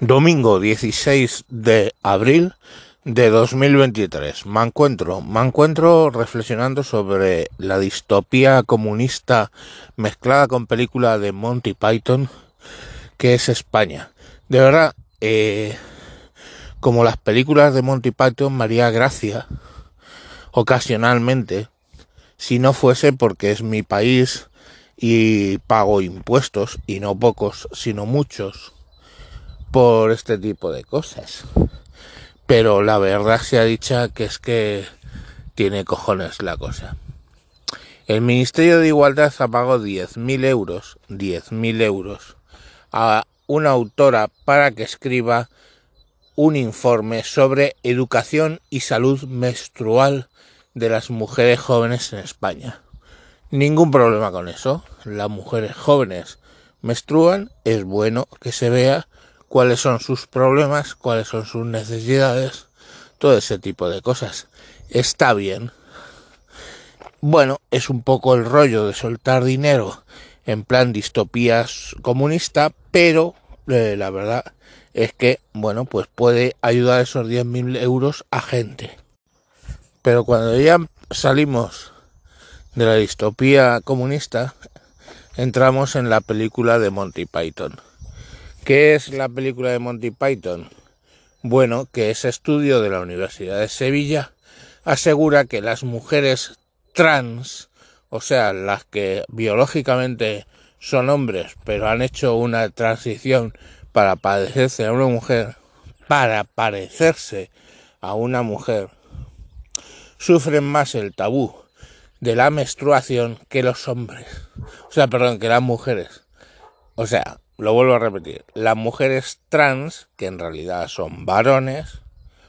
Domingo 16 de abril de 2023. Me encuentro, me encuentro reflexionando sobre la distopía comunista mezclada con película de Monty Python, que es España. De verdad, eh, como las películas de Monty Python, María Gracia, ocasionalmente, si no fuese porque es mi país y pago impuestos, y no pocos, sino muchos, por este tipo de cosas. Pero la verdad se ha dicho que es que tiene cojones la cosa. El Ministerio de Igualdad ha pagado 10.000 euros, 10.000 euros, a una autora para que escriba un informe sobre educación y salud menstrual de las mujeres jóvenes en España. Ningún problema con eso. Las mujeres jóvenes menstruan, es bueno que se vea cuáles son sus problemas, cuáles son sus necesidades, todo ese tipo de cosas. Está bien. Bueno, es un poco el rollo de soltar dinero en plan distopías comunista, pero eh, la verdad es que, bueno, pues puede ayudar esos 10.000 euros a gente. Pero cuando ya salimos de la distopía comunista, entramos en la película de Monty Python. ¿Qué es la película de Monty Python? Bueno, que ese estudio de la Universidad de Sevilla asegura que las mujeres trans, o sea, las que biológicamente son hombres, pero han hecho una transición para parecerse a una mujer, para parecerse a una mujer, sufren más el tabú de la menstruación que los hombres. O sea, perdón, que las mujeres. O sea, lo vuelvo a repetir, las mujeres trans, que en realidad son varones,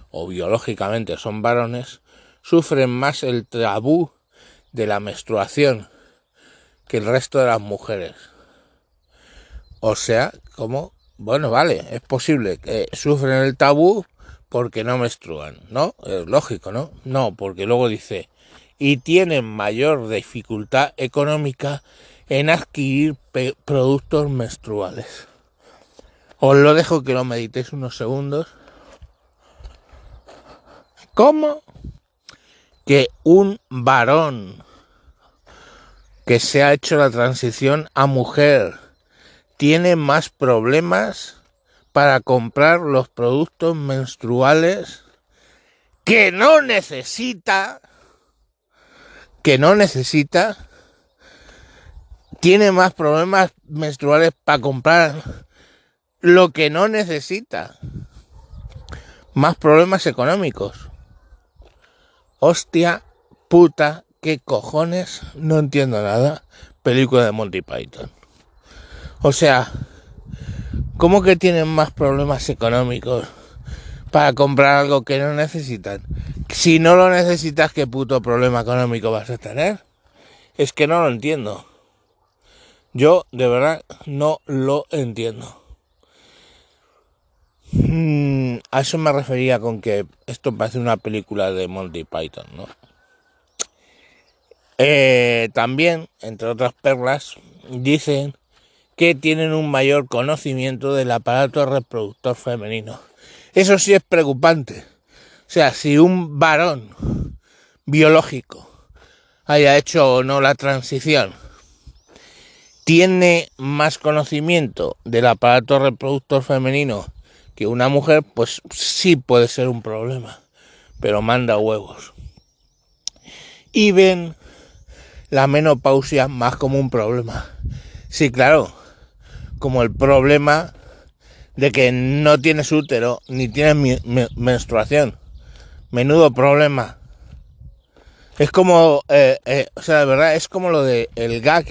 o biológicamente son varones, sufren más el tabú de la menstruación que el resto de las mujeres. O sea, como, bueno, vale, es posible que sufren el tabú porque no menstruan, ¿no? Es lógico, ¿no? No, porque luego dice, y tienen mayor dificultad económica en adquirir productos menstruales. Os lo dejo que lo meditéis unos segundos. ¿Cómo que un varón que se ha hecho la transición a mujer tiene más problemas para comprar los productos menstruales que no necesita que no necesita tiene más problemas menstruales para comprar lo que no necesita. Más problemas económicos. Hostia puta, qué cojones, no entiendo nada. Película de Monty Python. O sea, ¿cómo que tienen más problemas económicos para comprar algo que no necesitan? Si no lo necesitas, ¿qué puto problema económico vas a tener? Es que no lo entiendo. Yo de verdad no lo entiendo. Mm, a eso me refería con que esto parece una película de Monty Python, ¿no? Eh, también, entre otras perlas, dicen que tienen un mayor conocimiento del aparato reproductor femenino. Eso sí es preocupante. O sea, si un varón biológico haya hecho o no la transición tiene más conocimiento del aparato reproductor femenino que una mujer, pues sí puede ser un problema, pero manda huevos. Y ven la menopausia más como un problema. Sí, claro, como el problema de que no tienes útero ni tienes menstruación. Menudo problema. Es como, eh, eh, o sea, de verdad, es como lo de el gag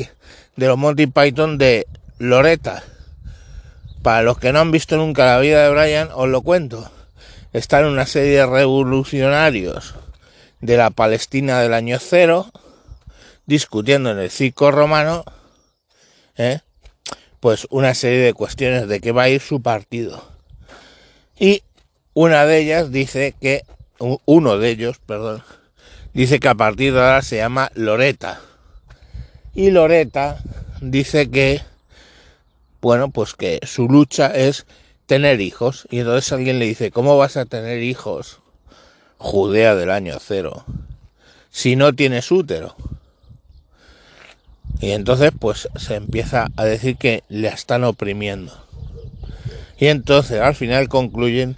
de los Monty Python de Loretta. Para los que no han visto nunca la vida de Brian, os lo cuento. Está en una serie de revolucionarios de la Palestina del año cero, discutiendo en el circo romano, ¿eh? pues una serie de cuestiones de qué va a ir su partido. Y una de ellas dice que, uno de ellos, perdón, dice que a partir de ahora se llama Loreta. Y Loreta dice que, bueno, pues que su lucha es tener hijos. Y entonces alguien le dice, ¿cómo vas a tener hijos? Judea del año cero. Si no tienes útero. Y entonces pues se empieza a decir que le están oprimiendo. Y entonces al final concluyen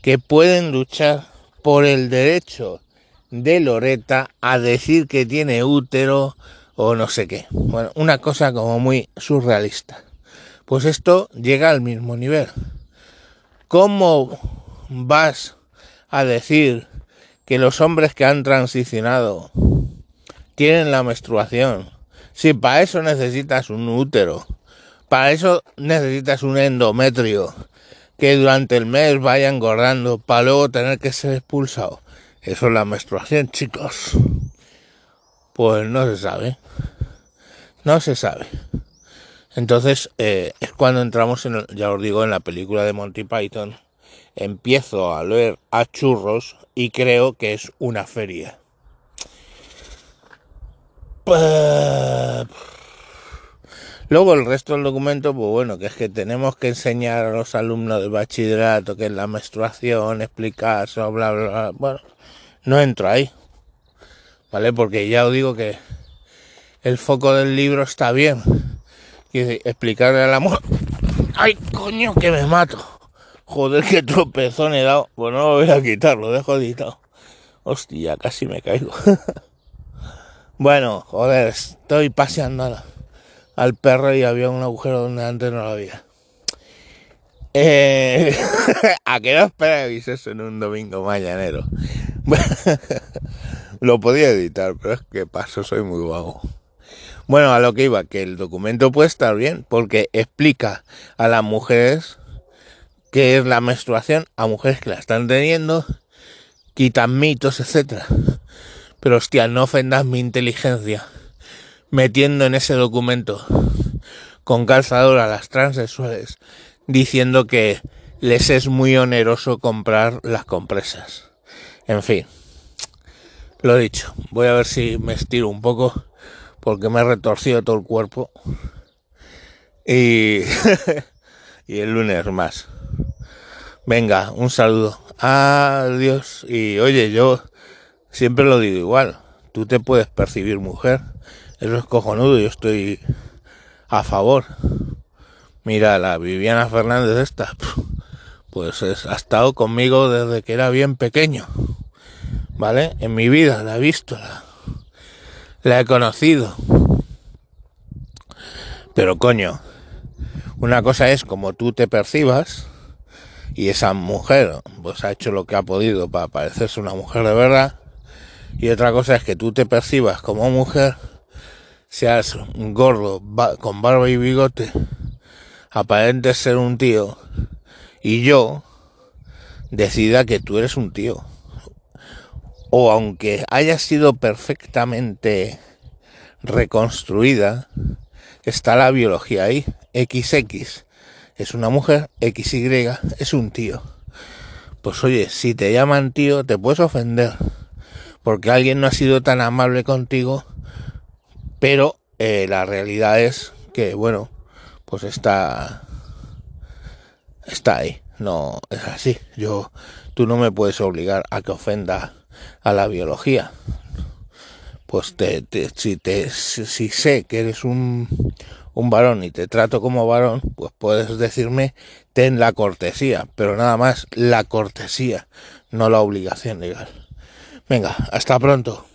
que pueden luchar por el derecho de Loreta a decir que tiene útero o no sé qué. Bueno, una cosa como muy surrealista. Pues esto llega al mismo nivel. ¿Cómo vas a decir que los hombres que han transicionado tienen la menstruación? Si para eso necesitas un útero, para eso necesitas un endometrio que durante el mes vaya engordando para luego tener que ser expulsado. Eso es la menstruación, chicos. Pues no se sabe. No se sabe. Entonces eh, es cuando entramos, en, ya os digo, en la película de Monty Python. Empiezo a leer a churros y creo que es una feria. Pues... Luego el resto del documento, pues bueno, que es que tenemos que enseñar a los alumnos de bachillerato que es la menstruación, explicar bla, bla, bla. Bueno, no entro ahí, ¿vale? Porque ya os digo que el foco del libro está bien. Y explicarle al amor. ¡Ay, coño, que me mato! Joder, qué tropezón he dado. Bueno, no lo voy a quitar, lo dejo editado. Hostia, casi me caigo. bueno, joder, estoy paseando al perro y había un agujero donde antes no lo había. Eh, ¿A qué no esperáis eso en un domingo mañanero? lo podía editar, pero es que paso, soy muy vago. Bueno, a lo que iba, que el documento puede estar bien porque explica a las mujeres qué es la menstruación, a mujeres que la están teniendo, quitan mitos, etcétera. Pero hostia, no ofendas mi inteligencia metiendo en ese documento con calzador a las transexuales diciendo que les es muy oneroso comprar las compresas. En fin, lo dicho, voy a ver si me estiro un poco porque me he retorcido todo el cuerpo y, y el lunes más. Venga, un saludo. Adiós. Y oye, yo siempre lo digo igual. Tú te puedes percibir mujer eso es cojonudo, yo estoy a favor. Mira, la Viviana Fernández esta, pues ha estado conmigo desde que era bien pequeño. ¿Vale? En mi vida la he visto, la, he conocido. Pero coño, una cosa es como tú te percibas y esa mujer pues ha hecho lo que ha podido para parecerse una mujer de verdad y otra cosa es que tú te percibas como mujer seas un gordo con barba y bigote, aparentes ser un tío, y yo decida que tú eres un tío. O aunque haya sido perfectamente reconstruida, está la biología ahí. XX es una mujer, XY es un tío. Pues oye, si te llaman tío, te puedes ofender. Porque alguien no ha sido tan amable contigo pero eh, la realidad es que, bueno, pues está, está ahí. No es así. Yo, tú no me puedes obligar a que ofenda a la biología. Pues te, si, te, si, sé que eres un, un varón y te trato como varón, pues puedes decirme ten la cortesía, pero nada más la cortesía, no la obligación legal. Venga, hasta pronto.